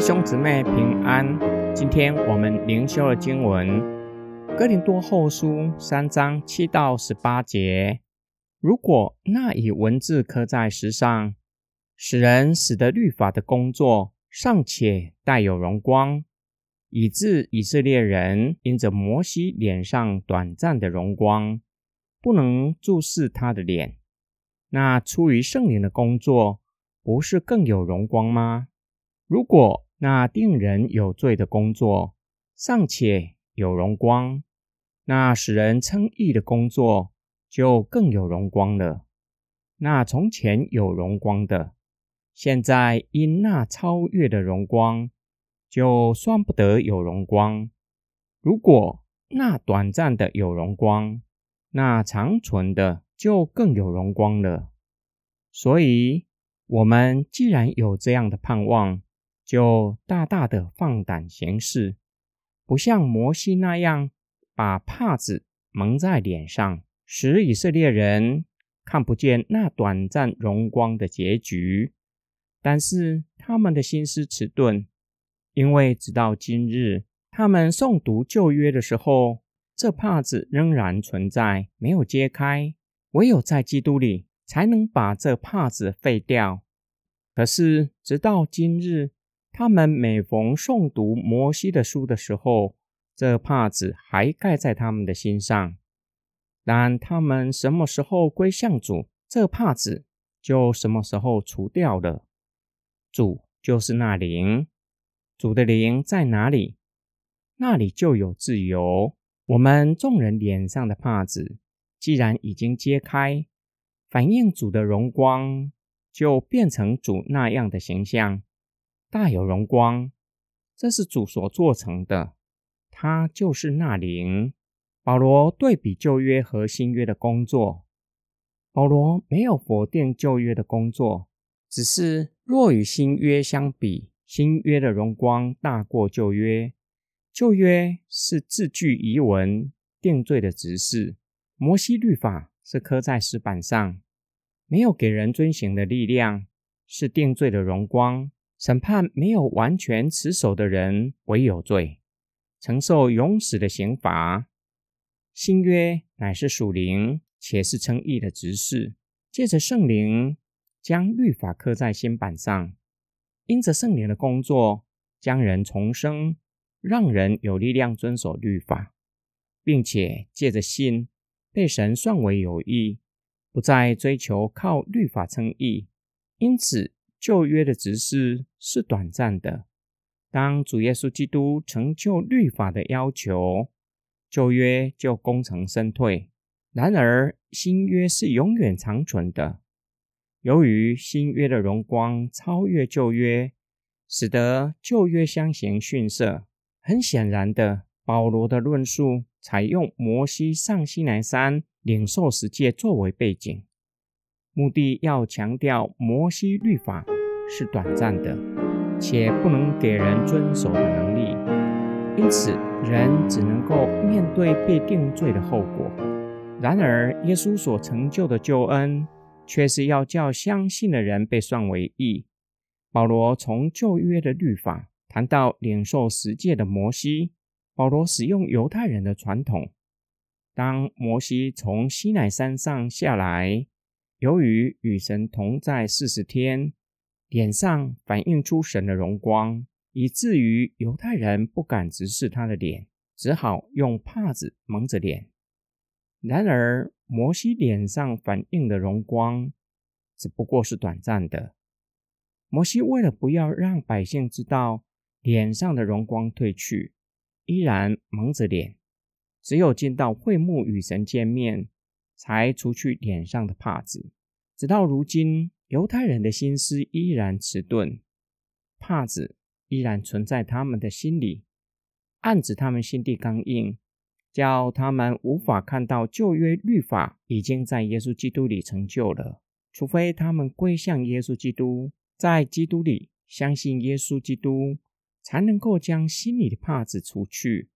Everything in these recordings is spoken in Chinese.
兄姊妹平安，今天我们灵修的经文《哥林多后书》三章七到十八节。如果那以文字刻在石上，使人使得律法的工作尚且带有荣光，以致以色列人因着摩西脸上短暂的荣光，不能注视他的脸，那出于圣灵的工作，不是更有荣光吗？如果那定人有罪的工作尚且有荣光，那使人称义的工作就更有荣光了。那从前有荣光的，现在因那超越的荣光，就算不得有荣光。如果那短暂的有荣光，那长存的就更有荣光了。所以，我们既然有这样的盼望，就大大的放胆行事，不像摩西那样把帕子蒙在脸上，使以色列人看不见那短暂荣光的结局。但是他们的心思迟钝，因为直到今日，他们诵读旧约的时候，这帕子仍然存在，没有揭开。唯有在基督里，才能把这帕子废掉。可是直到今日。他们每逢诵读摩西的书的时候，这帕子还盖在他们的心上。但他们什么时候归向主，这帕子就什么时候除掉了。主就是那灵，主的灵在哪里，那里就有自由。我们众人脸上的帕子既然已经揭开，反映主的荣光，就变成主那样的形象。大有荣光，这是主所做成的，他就是那灵。保罗对比旧约和新约的工作，保罗没有否定旧约的工作，只是若与新约相比，新约的荣光大过旧约。旧约是字句遗文定罪的执事，摩西律法是刻在石板上，没有给人遵行的力量，是定罪的荣光。审判没有完全持守的人为有罪，承受永死的刑罚。新约乃是属灵，且是称义的执事，借着圣灵将律法刻在心板上，因着圣灵的工作，将人重生，让人有力量遵守律法，并且借着信被神算为有义，不再追求靠律法称义。因此。旧约的执事是短暂的，当主耶稣基督成就律法的要求，旧约就功成身退。然而新约是永远长存的。由于新约的荣光超越旧约，使得旧约相形逊色。很显然的，保罗的论述采用摩西上西南山领受十诫作为背景。目的要强调摩西律法是短暂的，且不能给人遵守的能力，因此人只能够面对被定罪的后果。然而，耶稣所成就的救恩却是要叫相信的人被算为义。保罗从旧约的律法谈到领受十诫的摩西，保罗使用犹太人的传统，当摩西从西乃山上下来。由于与神同在四十天，脸上反映出神的荣光，以至于犹太人不敢直视他的脸，只好用帕子蒙着脸。然而，摩西脸上反映的荣光只不过是短暂的。摩西为了不要让百姓知道脸上的荣光褪去，依然蒙着脸，只有进到会幕与神见面。才除去脸上的帕子，直到如今，犹太人的心思依然迟钝，帕子依然存在他们的心里，暗指他们心地刚硬，叫他们无法看到旧约律法已经在耶稣基督里成就了。除非他们归向耶稣基督，在基督里相信耶稣基督，才能够将心里的帕子除去。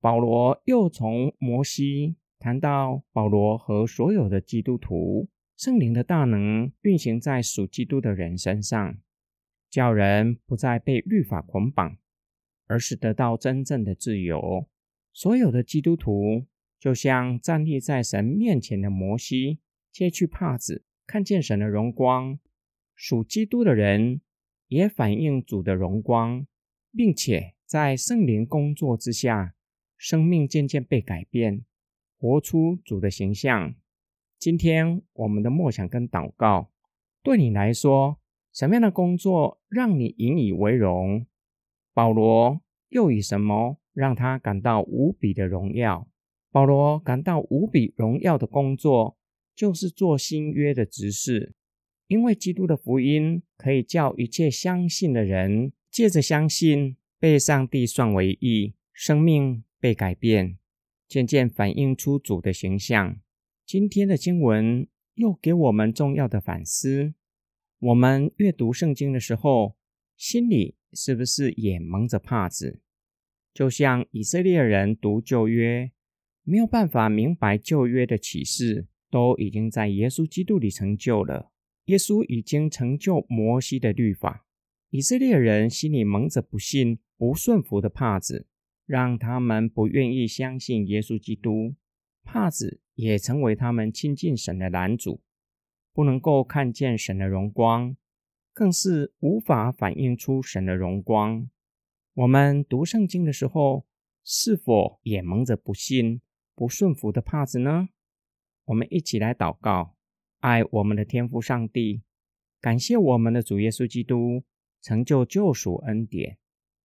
保罗又从摩西。谈到保罗和所有的基督徒，圣灵的大能运行在属基督的人身上，叫人不再被律法捆绑，而是得到真正的自由。所有的基督徒就像站立在神面前的摩西，揭去帕子，看见神的荣光。属基督的人也反映主的荣光，并且在圣灵工作之下，生命渐渐被改变，活出主的形象。今天我们的默想跟祷告，对你来说，什么样的工作让你引以为荣？保罗又以什么让他感到无比的荣耀？保罗感到无比荣耀的工作，就是做新约的执事。因为基督的福音可以叫一切相信的人借着相信被上帝算为义，生命被改变，渐渐反映出主的形象。今天的经文又给我们重要的反思：我们阅读圣经的时候，心里是不是也蒙着帕子？就像以色列人读旧约，没有办法明白旧约的启示，都已经在耶稣基督里成就了。耶稣已经成就摩西的律法，以色列人心里蒙着不信、不顺服的帕子，让他们不愿意相信耶稣基督。帕子也成为他们亲近神的拦阻，不能够看见神的荣光，更是无法反映出神的荣光。我们读圣经的时候，是否也蒙着不信、不顺服的帕子呢？我们一起来祷告。爱我们的天父上帝，感谢我们的主耶稣基督成就救赎恩典，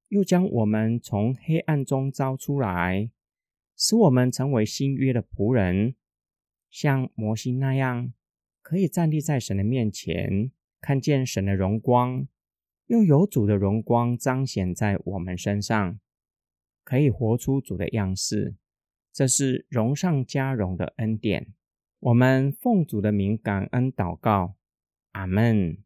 又将我们从黑暗中招出来，使我们成为新约的仆人，像摩西那样，可以站立在神的面前，看见神的荣光，又有主的荣光彰显在我们身上，可以活出主的样式。这是荣上加荣的恩典。我们奉主的名感恩祷告，阿门。